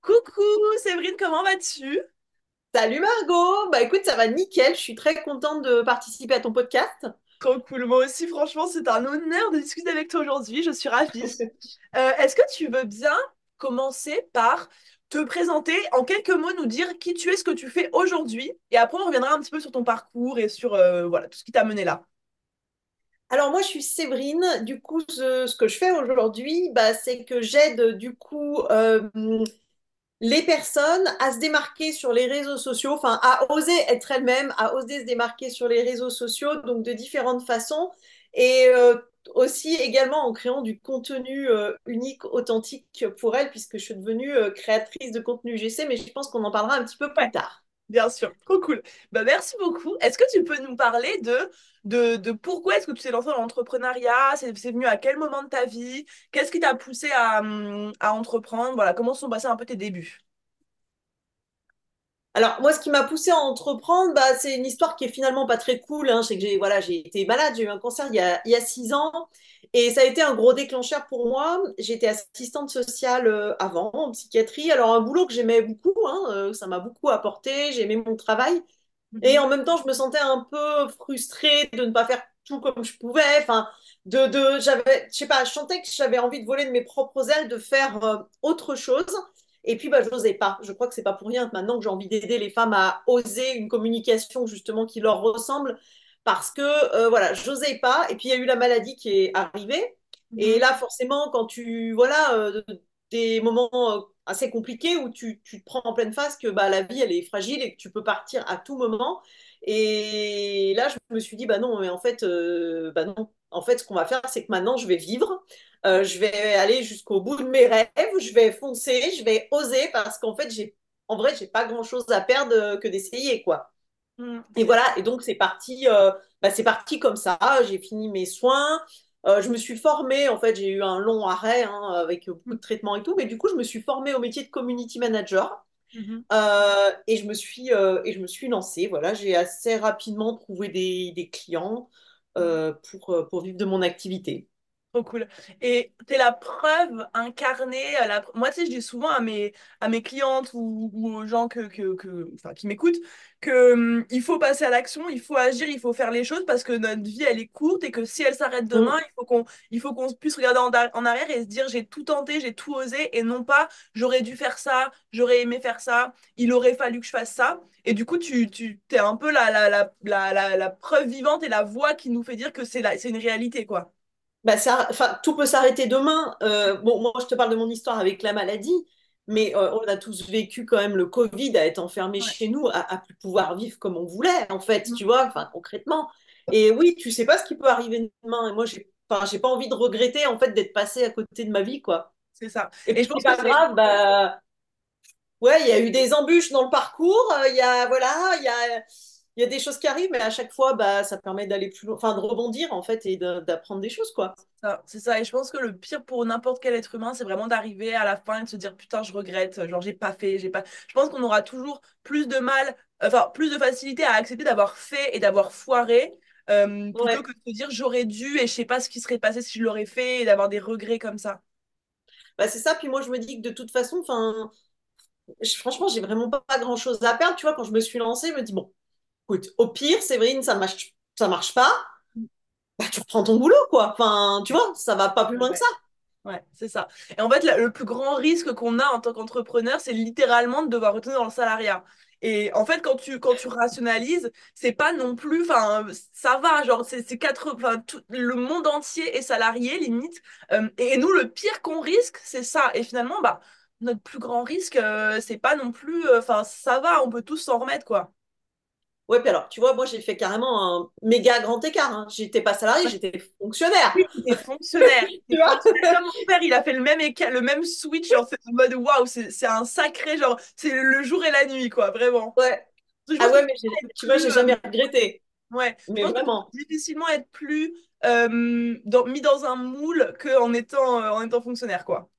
Coucou, Séverine, comment vas-tu? Salut Margot, bah écoute, ça va nickel, je suis très contente de participer à ton podcast. Trop cool. Moi aussi, franchement, c'est un honneur de discuter avec toi aujourd'hui. Je suis ravie. Euh, est-ce que tu veux bien commencer par te présenter en quelques mots, nous dire qui tu es, ce que tu fais aujourd'hui, et après on reviendra un petit peu sur ton parcours et sur euh, voilà tout ce qui t'a mené là. Alors moi, je suis Séverine. Du coup, ce, ce que je fais aujourd'hui, bah, c'est que j'aide du coup euh, les personnes à se démarquer sur les réseaux sociaux, enfin à oser être elles-mêmes, à oser se démarquer sur les réseaux sociaux, donc de différentes façons, et euh, aussi également en créant du contenu euh, unique, authentique pour elles, puisque je suis devenue créatrice de contenu GC, mais je pense qu'on en parlera un petit peu plus tard. Bien sûr. Trop cool. Bah, merci beaucoup. Est-ce que tu peux nous parler de, de, de pourquoi est-ce que tu t'es lancé dans l'entrepreneuriat? C'est c'est venu à quel moment de ta vie? Qu'est-ce qui t'a poussé à, hum, à entreprendre? Voilà, comment sont passés un peu tes débuts? Alors, moi, ce qui m'a poussée à entreprendre, bah, c'est une histoire qui est finalement pas très cool. Hein. C'est que j'ai voilà, j'ai été malade, j'ai eu un cancer il y a, il y a six ans. Et ça a été un gros déclencheur pour moi. J'étais assistante sociale euh, avant, en psychiatrie. Alors, un boulot que j'aimais beaucoup, hein, euh, ça m'a beaucoup apporté. J'ai aimé mon travail. Et Mhm. en même temps, je me sentais un peu frustrée de ne pas faire tout comme je pouvais. Enfin, de, de, j'avais, je sais pas, je sentais que j'avais envie de voler de mes propres ailes, de faire euh, autre chose. Et puis, bah, je n'osais pas. Je crois que c'est pas pour rien maintenant que j'ai envie d'aider les femmes à oser une communication justement qui leur ressemble, parce que euh, voilà, j'osais pas. Et puis, il y a eu la maladie qui est arrivée. Et Mhm. là, forcément, quand tu, voilà, euh, des moments euh, assez compliqués où tu, tu, te prends en pleine face que bah, la vie, elle est fragile et que tu peux partir à tout moment. Et là, je me suis dit, bah non, mais en fait, euh, bah non. En fait, ce qu'on va faire, c'est que maintenant, je vais vivre. Euh, je vais aller jusqu'au bout de mes rêves, je vais foncer, je vais oser parce qu'en fait, j'ai, en vrai, j'ai pas grand-chose à perdre euh, que d'essayer, quoi. Mhm. Et voilà, et donc c'est parti, euh, bah, c'est parti comme ça. J'ai fini mes soins, je me suis formée. En fait, j'ai eu un long arrêt hein, avec beaucoup de traitements et tout, mais du coup, je me suis formée au métier de community manager Mhm. euh, et je me suis euh, et je me suis lancée. Voilà, j'ai assez rapidement trouvé des, des clients Mhm. euh, pour euh, pour vivre de mon activité. Trop cool. Et t'es la preuve incarnée. La... Moi, tu sais, je dis souvent à mes, à mes clientes ou, ou aux gens que, que, qui m'écoutent que, hum, il faut passer à l'action, il faut agir, il faut faire les choses parce que notre vie, elle est courte et que si elle s'arrête demain, Mm. il faut qu'on, il faut qu'on puisse regarder en, en arrière et se dire j'ai tout tenté, j'ai tout osé et non pas j'aurais dû faire ça, j'aurais aimé faire ça, il aurait fallu que je fasse ça. Et du coup, tu, tu t'es un peu la, la, la, la, la, la preuve vivante et la voix qui nous fait dire que c'est c'est une réalité, quoi. Bah, ça, tout peut s'arrêter demain. Euh, bon, moi, je te parle de mon histoire avec la maladie, mais euh, on a tous vécu quand même le Covid, à être enfermé Ouais. chez nous, à, à plus pouvoir vivre comme on voulait, en fait, tu vois, enfin, concrètement. Et oui, tu sais pas ce qui peut arriver demain. Et moi, j'ai, enfin, j'ai pas envie de regretter, en fait, d'être passé à côté de ma vie, quoi. C'est ça. Et Et je pense pas grave, bah, ouais, il y a eu des embûches dans le parcours, euh, il y a, voilà, il y a, il y a des choses qui arrivent, mais à chaque fois, bah, ça permet d'aller plus loin, enfin, de rebondir, en fait, et de- d'apprendre des choses, quoi. C'est ça. Et je pense que le pire pour n'importe quel être humain, c'est vraiment d'arriver à la fin et de se dire putain, je regrette, genre j'ai pas fait, j'ai pas. Je pense qu'on aura toujours plus de mal, enfin plus de facilité à accepter d'avoir fait et d'avoir foiré. euh, plutôt Ouais. que de se dire j'aurais dû et je sais pas ce qui serait passé si je l'aurais fait et d'avoir des regrets comme ça. Bah, c'est ça, puis moi je me dis que de toute façon, enfin, franchement, j'ai vraiment pas, pas grand-chose à perdre. Tu vois, quand je me suis lancée, je me dis, bon, écoute, au pire, Séverine, ça marche, ça marche pas, bah, tu reprends ton boulot, quoi. Enfin, tu vois, ça va pas plus loin que ça. Ouais, c'est ça. Et en fait, la- le plus grand risque qu'on a en tant qu'entrepreneur, c'est littéralement de devoir retourner dans le salariat. Et en fait, quand tu, quand tu rationalises, c'est pas non plus, enfin, ça va, genre, c'est quatre, enfin, tout, le monde entier est salarié, limite. Euh, et, nous, le pire qu'on risque, c'est ça. Et finalement, bah, notre plus grand risque, euh, c'est pas non plus, euh, enfin, ça va, on peut tous s'en remettre, quoi. Ouais, puis alors, tu vois, moi j'ai fait carrément un méga grand écart. hein. J'étais pas salarié, j'étais fonctionnaire. Oui, fonctionnaire. Tu vois? mon père, il a fait le même, éca- le même switch, genre, c'est en mode waouh, c'est un sacré, genre, c'est le jour et la nuit, quoi, vraiment. Ouais. Je Ah ouais, mais tu vois, j'ai jamais regretté. ouais, Mais vraiment. difficilement être plus euh, dans- mis dans un moule qu'en étant, euh, en étant fonctionnaire, quoi.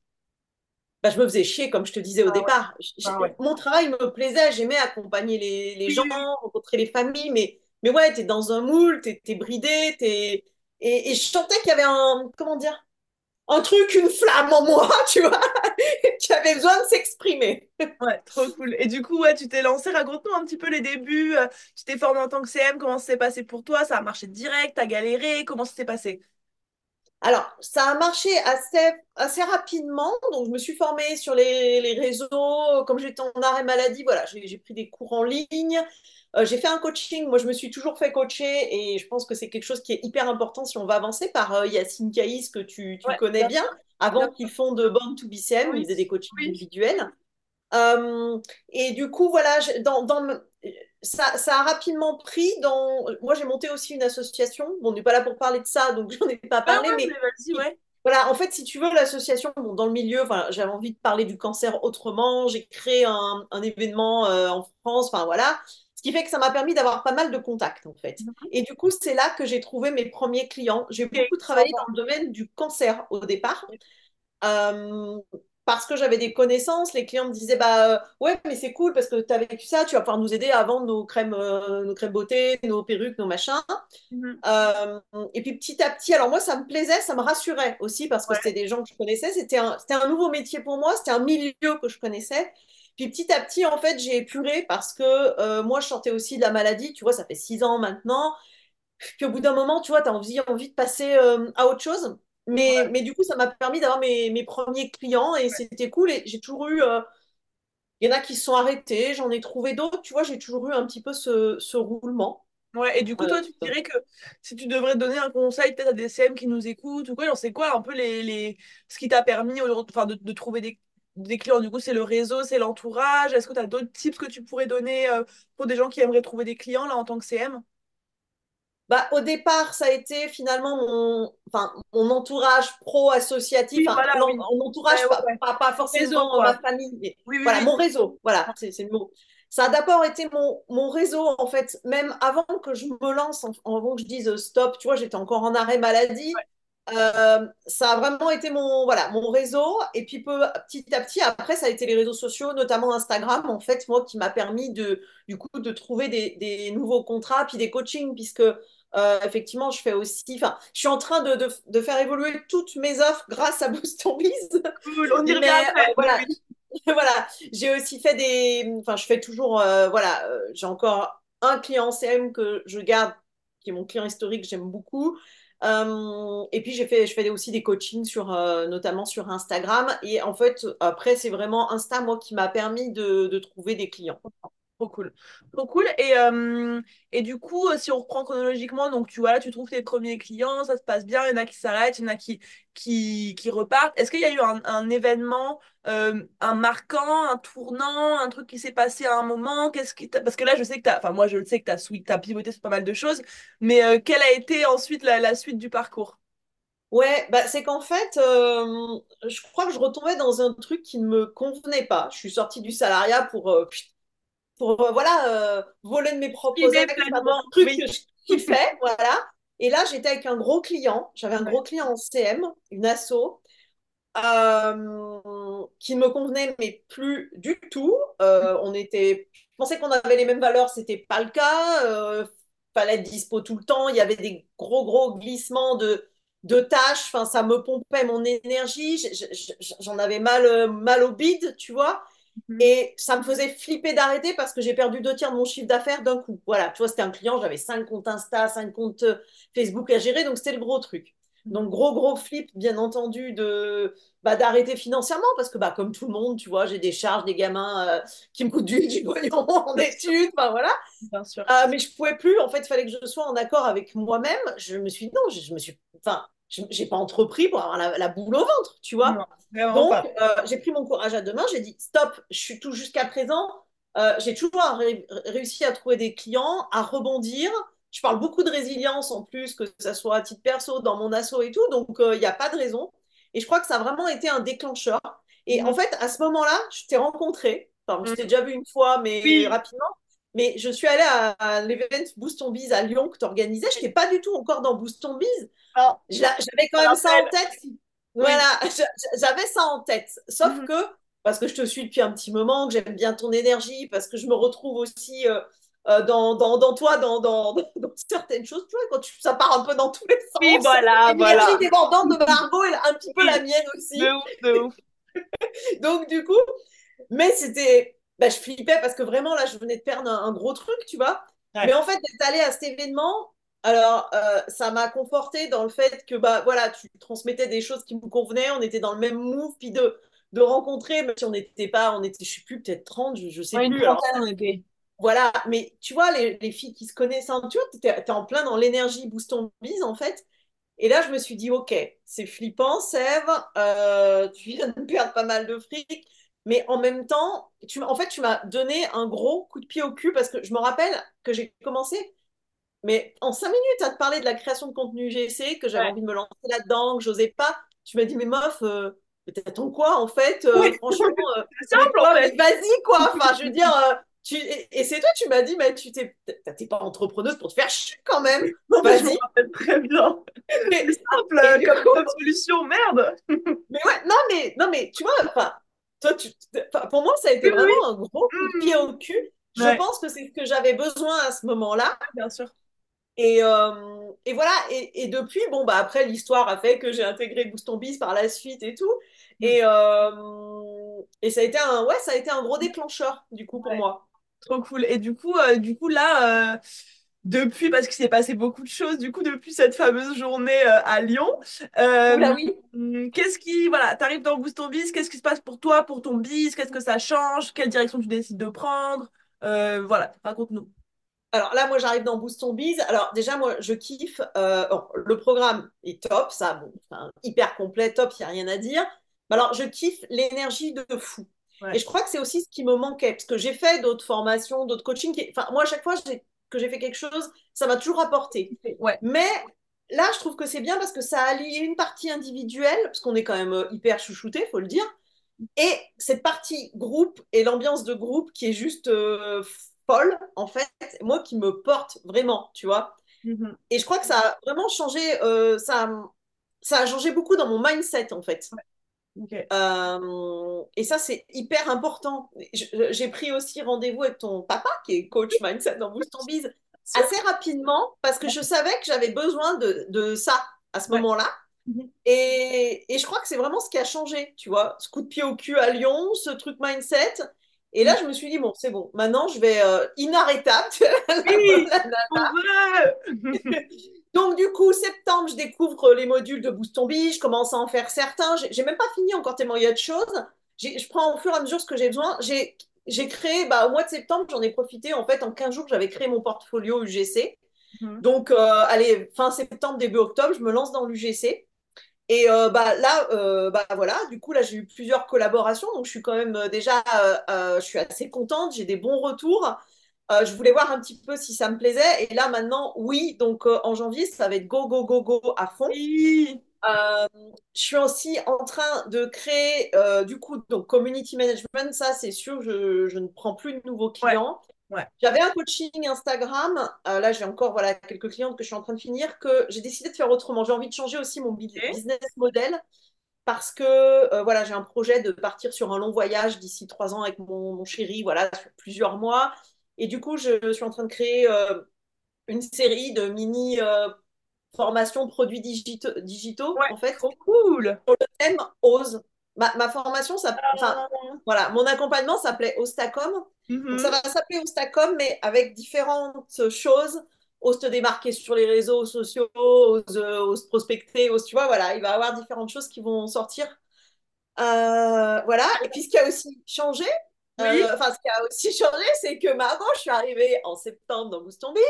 Bah, je me faisais chier, comme je te disais au Ah départ. Ah ouais. Mon travail me plaisait, j'aimais accompagner les, les Oui, gens, rencontrer les familles, mais, mais ouais, t'es dans un moule, t'es, t'es bridé, t'es... Et, et je sentais qu'il y avait un... Comment dire? un truc, une flamme en moi, tu vois, qui avait besoin de s'exprimer. Ouais, trop cool. Et du coup, ouais, tu t'es lancé, raconte-nous un petit peu les débuts. euh, Tu t'es formé en tant que CM, comment ça s'est passé pour toi? Ça a marché direct, t'as galéré, comment ça s'est passé? Alors, ça a marché assez, assez rapidement. Donc, je me suis formée sur les, les réseaux. Comme j'étais en arrêt maladie, voilà, j'ai pris des cours en ligne. Euh, j'ai fait un coaching. Moi, je me suis toujours fait coacher et je pense que c'est quelque chose qui est hyper important si on va avancer par euh, Yacine Caïs, que tu, tu Ouais, connais bien Avant qu'il fonde Born to BCM, il Oui, faisait des coachings oui. individuels. Euh, et du coup, voilà, dans, ça, ça a rapidement pris dans... Moi, j'ai monté aussi une association. Bon, on n'est pas là pour parler de ça, donc j'en ai pas Ouais, parlé, ouais, mais mais vas-y, ouais. voilà, en fait, si tu veux, l'association, bon, dans le milieu, enfin, j'avais envie de parler du cancer autrement. J'ai créé un, un événement euh, en France, enfin voilà. Ce qui fait que ça m'a permis d'avoir pas mal de contacts, en fait. Mhm. Et du coup, c'est là que j'ai trouvé mes premiers clients. J'ai beaucoup travaillé dans le domaine du cancer au départ. Euh, parce que j'avais des connaissances, les clients me disaient bah euh, ouais mais c'est cool parce que tu as vécu ça, tu vas pouvoir nous aider à vendre nos crèmes, euh, nos crèmes beauté, nos perruques, nos machins. Mhm. Euh, et puis petit à petit, alors moi, ça me plaisait, ça me rassurait aussi parce que Ouais, c'était des gens que je connaissais. C'était un, nouveau métier pour moi, c'était un milieu que je connaissais. Puis petit à petit, en fait, j'ai épuré parce que moi, je sortais aussi de la maladie. Tu vois, ça fait six ans maintenant. Puis au bout d'un moment, tu vois, tu as envie, envie de passer à autre chose. Mais, ouais, mais du coup, ça m'a permis d'avoir mes, mes premiers clients et c'était cool. Et j'ai toujours eu. euh, Il y en a qui se sont arrêtés, j'en ai trouvé d'autres. Tu vois, j'ai toujours eu un petit peu ce, ce roulement. Ouais, et du coup, Euh, toi, tu dirais que si tu devrais donner un conseil peut-être à des CM qui nous écoutent ou quoi, genre, c'est quoi un peu les, les... ce qui t'a permis enfin, de, de trouver des, des clients? Du coup, c'est le réseau, c'est l'entourage. Est-ce que tu as d'autres tips que tu pourrais donner euh, pour des gens qui aimeraient trouver des clients là en tant que CM? Bah, au départ, ça a été finalement mon, enfin, mon entourage pro-associatif, Oui, voilà, mon entourage, ouais, pas, ouais. pas, pas Ton réseau, forcément quoi. ma famille, mais Oui, voilà, mon réseau, voilà, c'est c'est le mot. Ça a d'abord été mon, mon réseau, en fait, même avant que je me lance, avant que je dise euh, stop, tu vois, j'étais encore en arrêt maladie. Euh, ça a vraiment été mon, voilà, mon réseau. Et puis peu, petit à petit, après, ça a été les réseaux sociaux, notamment Instagram, en fait, moi, qui m'a permis de, du coup, de trouver des, des nouveaux contrats, puis des coachings, puisque euh, effectivement, je fais aussi, enfin, je suis en train de, de, de faire évoluer toutes mes offres grâce à Boost on Biz. Cool, on y revient après. euh, Oui, voilà, voilà, j'ai aussi fait des, enfin, je fais toujours, euh, voilà, j'ai encore un client CM que je garde, qui est mon client historique, j'aime beaucoup. Et puis j'ai fait, je fais aussi des coachings sur, notamment sur Instagram. Et en fait, après, c'est vraiment Insta, moi, qui m'a permis de, de trouver des clients. Trop cool. Trop cool. Et, euh, et du coup, euh, si on reprend chronologiquement, donc tu vois, là, tu trouves tes premiers clients, ça se passe bien, il y en a qui s'arrêtent, il y en a qui, qui, qui repartent. Est-ce qu'il y a eu un, événement, euh, un marquant, un tournant, un truc qui s'est passé à un moment? Qu'est-ce qui Parce que là, je sais que t'as, enfin, moi, je le sais que tu as, t'as pivoté sur pas mal de choses, mais quelle a été ensuite la, suite du parcours? Ouais, bah, c'est qu'en fait, je crois que je retombais dans un truc qui ne me convenait pas. Je suis sortie du salariat pour, pour euh, voilà, euh, voler de mes propres pleinement, trucs oui. que je kiffais, voilà. Et là, j'étais avec un gros client. J'avais un Ouais. gros client en CM, une asso, euh, qui me convenait mais plus du tout. Euh, on était, je pensais qu'on avait les mêmes valeurs, c'était pas le cas. Euh, fallait être dispo tout le temps. Il y avait des gros gros glissements de de tâches. Enfin, ça me pompait mon énergie. J'en avais mal mal au bide, tu vois. Mhm. Et ça me faisait flipper d'arrêter parce que j'ai perdu deux tiers de mon chiffre d'affaires d'un coup. Voilà, tu vois, c'était un client, j'avais cinq comptes Insta, cinq comptes euh, Facebook à gérer, donc c'était le gros truc. Donc gros gros flip, bien entendu, de bah, d'arrêter financièrement parce que bah comme tout le monde, tu vois, j'ai des charges, des gamins euh, qui me coûtent du, du pognon en études, enfin voilà. bien sûr. Euh, mais je pouvais plus, en fait, il fallait que je sois en accord avec moi-même. Je me suis dit non, je, je me suis, enfin, j'ai pas entrepris pour avoir la, la boule au ventre, tu vois. Non, Donc, euh, j'ai pris mon courage à deux mains, j'ai dit stop, je suis tout jusqu'à présent, euh, j'ai toujours ré- réussi à trouver des clients, à rebondir. Je parle beaucoup de résilience en plus, que ça soit à titre perso, dans mon asso et tout, donc il n'y a pas de raison. Et je crois que ça a vraiment été un déclencheur. Et en Mhm. fait, à ce moment-là, je t'ai rencontré, enfin, je t'ai Mhm. déjà vu une fois, mais Oui. rapidement, mais je suis allée à, à l'event Boost on Biz à Lyon que tu organisais. Je n'étais pas du tout encore dans Boost on Biz. Ah, J'avais quand même ça en tête. Oui. Voilà, j'avais ça en tête. Sauf Mhm. que, parce que je te suis depuis un petit moment, que j'aime bien ton énergie, parce que je me retrouve aussi euh, euh, dans, dans, dans toi, dans, dans, dans certaines choses, tu vois, quand tu, ça part un peu dans tous les sens. Oui, voilà, L'énergie voilà. débordante de Margot est un petit peu la mienne aussi. de ouf, de ouf. Donc, du coup, mais c'était. Bah, je flippais parce que vraiment, là, je venais de perdre un, un gros truc, tu vois. Mais en fait, d'être allée à cet événement, alors, euh, ça m'a conforté dans le fait que, bah, voilà, tu transmettais des choses qui me convenaient, on était dans le même move, puis de, de rencontrer, même si on n'était pas, on était, je sais plus, peut-être 30 je, je sais Ouais, plus. Alors, trentaine, on était. voilà, mais tu vois, les, les filles qui se connaissent tu vois, t'es, t'es en plein dans l'énergie boost ton bise, en fait. Et là, je me suis dit, ok, c'est flippant, Sève, euh, tu viens de perdre pas mal de fric, mais en même temps, tu, en fait, tu m'as donné un gros coup de pied au cul parce que je me rappelle que j'ai commencé, mais en cinq minutes, à te parler de la création de contenu GC, que j'avais Ouais. envie de me lancer là-dedans, que j'osais pas. Tu m'as dit, mais meuf, euh, t'attends quoi, en fait Euh, Oui, Franchement, euh, simple quoi, fait. vas-y, quoi. Enfin, je veux dire, euh, tu... et, c'est toi, tu m'as dit, mais tu t'es, t'es pas entrepreneuse pour te faire chier quand même. Non, je Vas-y. rappelle très bien. C'est simple et euh, du comme, coup, comme solution, merde. mais ouais, non, mais, non, mais tu vois, enfin, toi, tu, pour moi, ça a été Oui, oui. vraiment un gros coup de pied Mmh. au cul. Je pense que c'est ce que j'avais besoin à ce moment-là. bien sûr. Et, euh, et voilà, et, et depuis, bon, bah après, l'histoire a fait que j'ai intégré Booston par la suite et tout. Mmh. Et, euh, et ça a été un, ouais, ça a été un gros déclencheur, du coup, pour Ouais, moi. trop cool. Et du coup, euh, du coup là, depuis, parce qu'il s'est passé beaucoup de choses, du coup, depuis cette fameuse journée euh, à Lyon, Oula, euh, oui. qu'est-ce qui, voilà, t'arrives dans Boost ton Biz, qu'est-ce qui se passe pour toi, pour ton biz, qu'est-ce que ça change, quelle direction tu décides de prendre, Euh, voilà, raconte-nous. Alors là, moi, j'arrive dans Booston Biz. Alors déjà, moi, je kiffe. euh, bon, le programme est top, ça, bon, enfin, hyper complet, top, il n'y a rien à dire. Mais alors, je kiffe l'énergie de fou. Et je crois que c'est aussi ce qui me manquait, parce que j'ai fait d'autres formations, d'autres coachings. qui- Enfin, moi, à chaque fois j'ai- que j'ai fait quelque chose, ça m'a toujours apporté. ouais, Mais là, je trouve que c'est bien parce que ça allie une partie individuelle, parce qu'on est quand même euh, hyper chouchouté, faut le dire, et cette partie groupe et l'ambiance de groupe qui est juste euh, folle, en fait, moi qui me porte vraiment, tu vois. Mhm. Et je crois que ça a vraiment changé, euh, ça, a- ça a changé beaucoup dans mon mindset, en fait. Euh, et ça, c'est hyper important. J'ai pris aussi rendez-vous avec ton papa, qui est coach mindset dans Boost Sûr. assez rapidement, parce que je savais que j'avais besoin de, de ça à ce Ouais. moment-là. Mhm. Et, et je crois que c'est vraiment ce qui a changé, tu vois. Ce coup de pied au cul à Lyon, ce truc mindset. Et là, je me suis dit, bon, c'est bon, maintenant, je vais euh, inarrêtable. Oui, on veut. Donc, du coup, septembre, je découvre les modules de Boost ton Bee, je commence à en faire certains. J'ai même pas fini encore tellement il y a de choses. Je prends au fur et à mesure ce que j'ai besoin. J'ai créé, bah, au mois de septembre, j'en ai profité. En fait, en 15 jours, j'avais créé mon portfolio UGC. Mhm. Donc, euh, allez, fin septembre, début octobre, je me lance dans l'UGC. Et euh, bah, là, euh, bah, voilà, du coup, là, j'ai eu plusieurs collaborations. Donc, je suis quand même déjà, je suis assez contente. J'ai des bons retours. Euh, je voulais voir un petit peu si ça me plaisait. Et là, maintenant, oui. Donc, euh, en janvier, ça va être go, go, go, go à fond. Oui, Euh, je suis aussi en train de créer, du coup, donc community management. Ça, c'est sûr, je, je ne prends plus de nouveaux clients. ouais. J'avais un coaching Instagram. Là, j'ai encore voilà, quelques clientes que je suis en train de finir, que j'ai décidé de faire autrement. J'ai envie de changer aussi mon business model parce que euh, voilà, j'ai un projet de partir sur un long voyage d'ici trois ans avec mon, mon chéri, voilà, sur plusieurs mois. Et du coup, je suis en train de créer euh, une série de mini euh, formations produits digitaux, digitaux, Ouais, en fait, trop cool. thème Ose. Ma, ma formation, ça, enfin, Ah. voilà, mon accompagnement s'appelait Ostacom. Donc ça Mhm. va s'appeler Ostacom, mais avec différentes choses. Ose te démarquer sur les réseaux sociaux, ose, ose prospecter, ose, tu vois, voilà, il va y avoir différentes choses qui vont sortir. Euh, voilà, et puis ce qui a aussi changé, Oui. euh, enfin ce qui a aussi changé, c'est que maintenant je suis arrivée en septembre dans Booston Bee.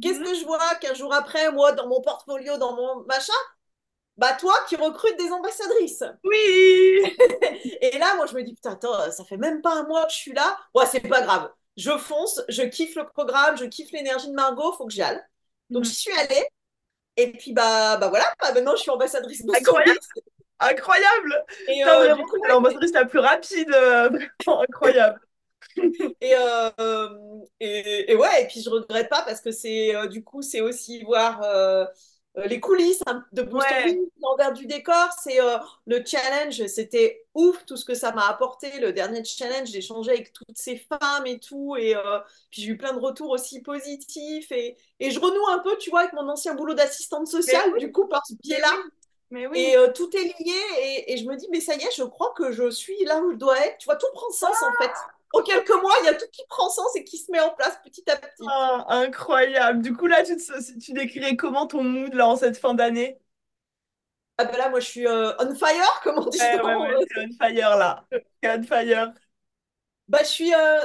Qu'est-ce Mhm. que je vois qu'un jour après, moi, dans mon portfolio, dans mon machin, bah toi qui recrutes des ambassadrices. Oui. Et là, moi, je me dis, putain, attends, ça fait même pas un mois que je suis là. Ouais, c'est pas grave. Je fonce, je kiffe le programme, je kiffe l'énergie de Margot, faut que j'y aille. Donc, Mhm. j'y suis allée. Et puis, bah, bah voilà, bah, maintenant, je suis ambassadrice Incroyable. Incroyable. Et T'as euh, coup, l'ambassadrice la plus rapide, euh, vraiment incroyable. et, euh, et, et ouais, et puis je regrette pas parce que c'est, euh, du coup, c'est aussi voir les coulisses hein, de Boost Ouais. l'envers du décor, c'est le challenge, c'était ouf tout ce que ça m'a apporté. Le dernier challenge, j'ai échangé avec toutes ces femmes et tout, et puis j'ai eu plein de retours aussi positifs, et, et je renoue un peu, tu vois, avec mon ancien boulot d'assistante sociale, du coup, par ce biais-là. oui, mais oui. Et euh, tout est lié, et, et je me dis, mais ça y est, je crois que je suis là où je dois être. Tu vois, tout prend sens en fait. En quelques mois, il y a tout qui prend sens et qui se met en place petit à petit. Ah, incroyable. Du coup, là, tu, te- tu décrirais comment ton mood là en cette fin d'année? Ah ben là, moi, je suis euh, on fire, comme on dit Ouais, on fire là. On fire. Bah, je suis... euh,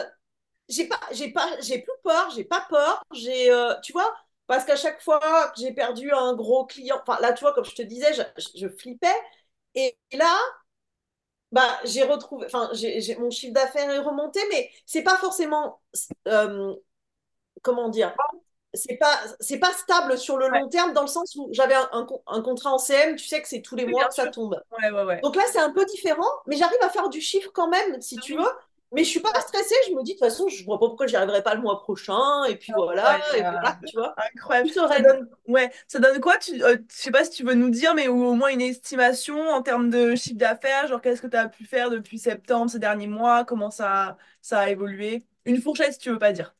J'ai pas, j'ai pas, j'ai plus peur, j'ai pas peur. J'ai, tu vois, parce qu'à chaque fois que j'ai perdu un gros client, enfin là, tu vois, comme je te disais, je, je flippais. Et là, bah, j'ai retrouvé, enfin, j'ai, mon chiffre d'affaires est remonté, mais c'est pas forcément, euh, comment dire, c'est pas, c'est pas stable sur le Ouais, long terme dans le sens où j'avais un, un, un contrat en CM, tu sais que c'est tous les oui, mois que ça tombe. Ouais, ouais, ouais. Donc là, c'est un peu différent, mais j'arrive à faire du chiffre quand même, si tu veux. Mais je suis pas stressée, je me dis de toute façon, je vois pas pourquoi j'y arriverai pas le mois prochain, et puis voilà, et voilà, tu vois. Incroyable. Ça donne, ouais, ça donne quoi? Tu, euh, je sais pas si tu veux nous dire, mais ou au moins une estimation en termes de chiffre d'affaires, genre qu'est-ce que tu as pu faire depuis septembre, ces derniers mois, comment ça, ça a évolué? Une fourchette si tu veux pas dire.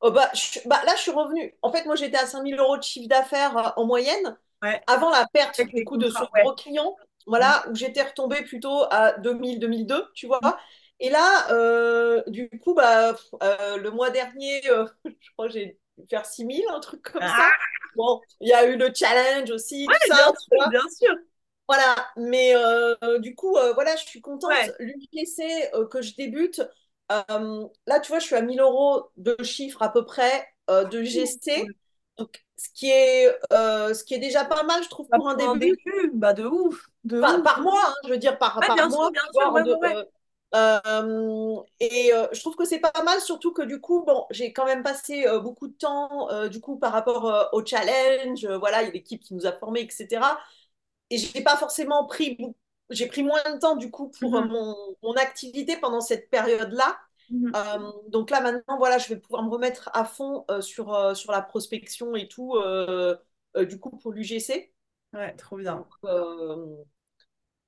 Oh, bah, je- bah, là, je suis revenue. En fait, moi, j'étais à 5000 euros de chiffre d'affaires euh, en moyenne, Ouais, avant la perte les coup de ce contrats, ouais. gros client, voilà, où j'étais retombée plutôt à 2000, 2002, tu vois. Et là, euh, du coup, bah, euh, le mois dernier, euh, je crois que j'ai dû faire 6000, un truc comme ça. Ah, Bon, il y a eu le challenge aussi, tout ouais, ça, bien tu sûr, bien sûr. Voilà, mais du coup, voilà, je suis contente. Ouais. L'UGC que je débute, là, tu vois, je suis à 1000 euros de chiffre à peu près de Cool. GC. Donc, ce qui est, euh, ce qui est déjà pas mal, je trouve, Bah, pour un pour un début. début, bah de ouf, de Par, ouf. par mois, hein, je veux dire, par, Ouais, par sûr, mois, sûr, ouais, ouais. euh, euh, et euh, je trouve que c'est pas mal, surtout que du coup, bon, j'ai quand même passé euh, beaucoup de temps, du coup, par rapport au challenge, voilà, il y a l'équipe qui nous a formés, etc et j'ai pas forcément pris, j'ai pris moins de temps du coup pour Mhm, mon, mon activité pendant cette période-là. mhm. Euh, donc là maintenant, voilà, je vais pouvoir me remettre à fond sur, sur la prospection et tout, du coup pour l'UGC. Ouais, trop bien.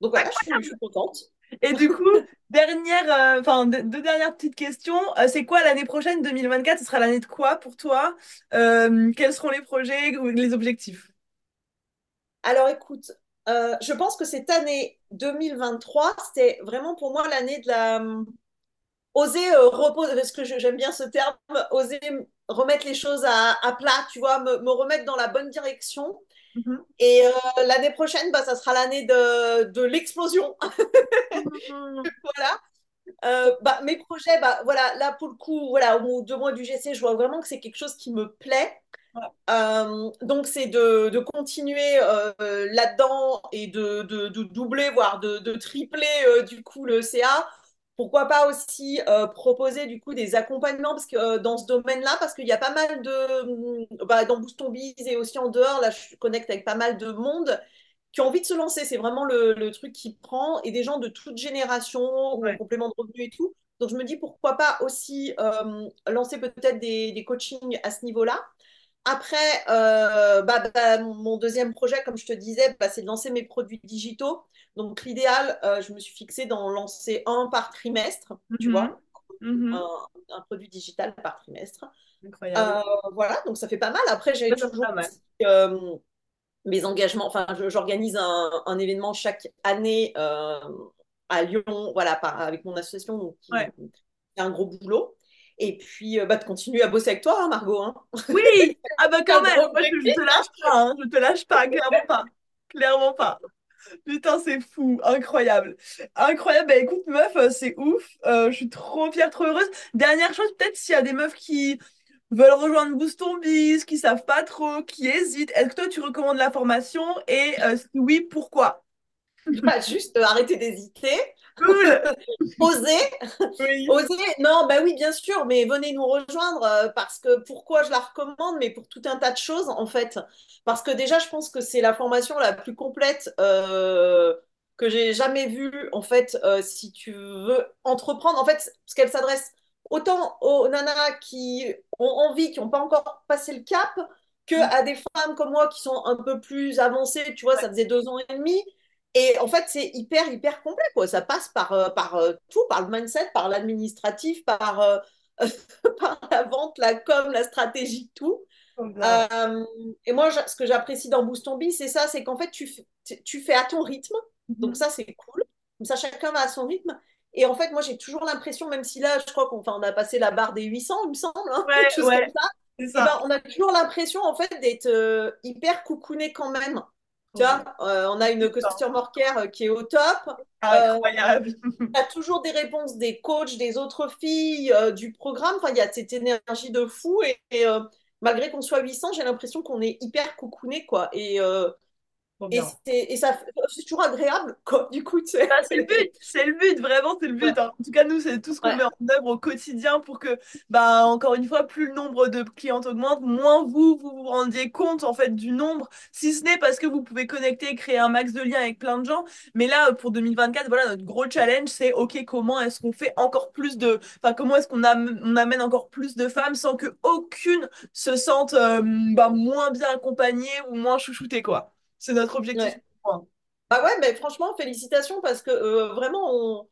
donc voilà, je suis, je suis contente. Et du coup, dernière, euh, enfin, deux, dernières petites questions. Euh, c'est quoi l'année prochaine, 2024? Ce sera l'année de quoi pour toi? Euh, quels seront les projets ou les objectifs? Alors écoute, je pense que cette année 2023, c'était vraiment pour moi l'année de la oser euh, reposer, parce que j'aime bien ce terme, oser remettre les choses à, plat, tu vois, me remettre dans la bonne direction. Mhm. Et euh, l'année prochaine, bah, ça sera l'année de, de l'explosion. Mhm. voilà. Euh, bah, mes projets, bah, voilà, là pour le coup, voilà, au bout de deux mois du GC, je vois vraiment que c'est quelque chose qui me plaît. Euh, donc, c'est de, de continuer là-dedans et de, de, de doubler, voire de, de tripler du coup le CA. Pourquoi pas aussi euh, proposer du coup des accompagnements parce que, euh, dans ce domaine-là, parce qu'il y a pas mal de, bah, dans Boost Ton Biz et aussi en dehors, là je connecte avec pas mal de monde qui ont envie de se lancer. C'est vraiment le, le truc qui prend et des gens de toute génération Ouais. complément de revenus et tout. Donc je me dis pourquoi pas aussi euh, lancer peut-être des, des coachings à ce niveau-là. Après, bah, bah, mon deuxième projet, comme je te disais, bah, c'est de lancer mes produits digitaux. Donc, l'idéal, euh, je me suis fixé d'en lancer un par trimestre, tu vois, Mhm. un, un produit digital par trimestre. Incroyable. Euh, voilà, donc ça fait pas mal. Après, j'ai toujours pas mal. aussi, euh, mes engagements. Enfin, j'organise un, un événement chaque année euh, à Lyon, voilà, par- avec mon association, donc Ouais. c'est un gros boulot. Et puis, bah, de continuer à bosser avec toi, hein, Margot. Hein. Oui! Ah bah quand même, moi je, objectif. te lâche pas, hein. Je te lâche pas, clairement pas. Clairement pas. Putain, c'est fou, incroyable. Incroyable, bah écoute, meuf, euh, c'est ouf. Euh, je suis trop fière, trop heureuse. Dernière chose, peut-être s'il y a des meufs qui veulent rejoindre Boost Ton Biz, qui savent pas trop, qui hésitent, est-ce que toi tu recommandes la formation? Et euh, si oui, pourquoi? Bah, juste euh, arrêter d'hésiter, Cool! oser, Oui. oser. Non, bah oui, bien sûr, mais venez nous rejoindre euh, parce que pourquoi je la recommande, mais pour tout un tas de choses en fait. Parce que déjà, je pense que c'est la formation la plus complète euh, que j'ai jamais vue en fait. euh, si tu veux entreprendre, en fait, parce qu'elle s'adresse autant aux nanas qui ont envie, qui n'ont pas encore passé le cap, que Mm. à des femmes comme moi qui sont un peu plus avancées, tu vois, ça faisait deux ans et demi. Et en fait, c'est hyper, hyper complet, quoi. Ça passe par, euh, par euh, tout, par le mindset, par l'administratif, par, euh, par la vente, la com, la stratégie, tout. et moi, ce que j'apprécie dans Boost Ton Biz, c'est ça, c'est qu'en fait, tu, tu fais à ton rythme. Donc Mhm. ça, c'est cool. Comme ça, chacun va à son rythme. Et en fait, moi, j'ai toujours l'impression, même si là, je crois qu'on on a passé la barre des 800, il me semble, hein, Ouais, comme ouais, ça, et ben, on a toujours l'impression, en fait, d'être hyper coucouné quand même. Tu vois, euh, on a une customer care euh, qui est au top. Euh, Incroyable. tu as toujours des réponses des coachs, des autres filles, euh, du programme. Enfin, il y a cette énergie de fou. Et, et, euh, malgré qu'on soit 800, j'ai l'impression qu'on est hyper coucouné, quoi. Et, euh, et, et ça, c'est toujours agréable, quoi, du coup, tu sais. Bah, c'est le but, c'est le but, vraiment, c'est le Ouais, but. hein. En tout cas, nous, c'est tout ce qu'on ouais, met en œuvre au quotidien pour que, bah, encore une fois, plus le nombre de clientes augmente, moins vous, vous vous rendiez compte, en fait, du nombre, si ce n'est parce que vous pouvez connecter, créer un max de liens avec plein de gens. Mais là, pour 2024, voilà, notre gros challenge, c'est, OK, comment est-ce qu'on fait encore plus de, enfin, comment est-ce qu'on am- on amène encore plus de femmes sans que aucune se sente, euh, bah, moins bien accompagnée ou moins chouchoutée, quoi. C'est notre objectif. ouais. Bah ouais, mais franchement, félicitations parce que euh, vraiment, on,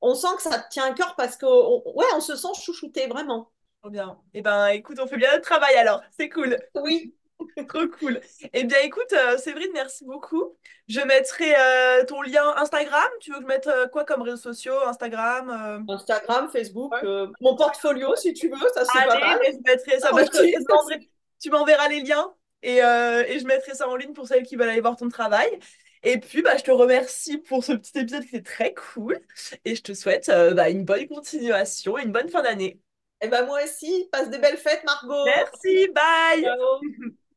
on sent que ça te tient à cœur parce que, on- ouais, on se sent chouchouté, vraiment. Trop bien. Eh ben, écoute, on fait bien notre travail alors. C'est cool. Oui, Trop cool. Eh bien, écoute, euh, Séverine, merci beaucoup. Je mettrai euh, ton lien Instagram. Tu veux que je mette euh, quoi comme réseaux sociaux? Instagram Instagram, Facebook, ouais. mon portfolio, si tu veux, ça c'est pas mal. je mettrai ça. Bah, je te- Aussi, je m'enverrai- tu m'enverras les liens et, euh, et je mettrai ça en ligne pour celles qui veulent aller voir ton travail. Et puis, bah, je te remercie pour ce petit épisode qui était très cool. Et je te souhaite euh, bah, une bonne continuation et une bonne fin d'année. Et ben moi aussi, passe des belles fêtes, Margot. Merci, bye! Ciao.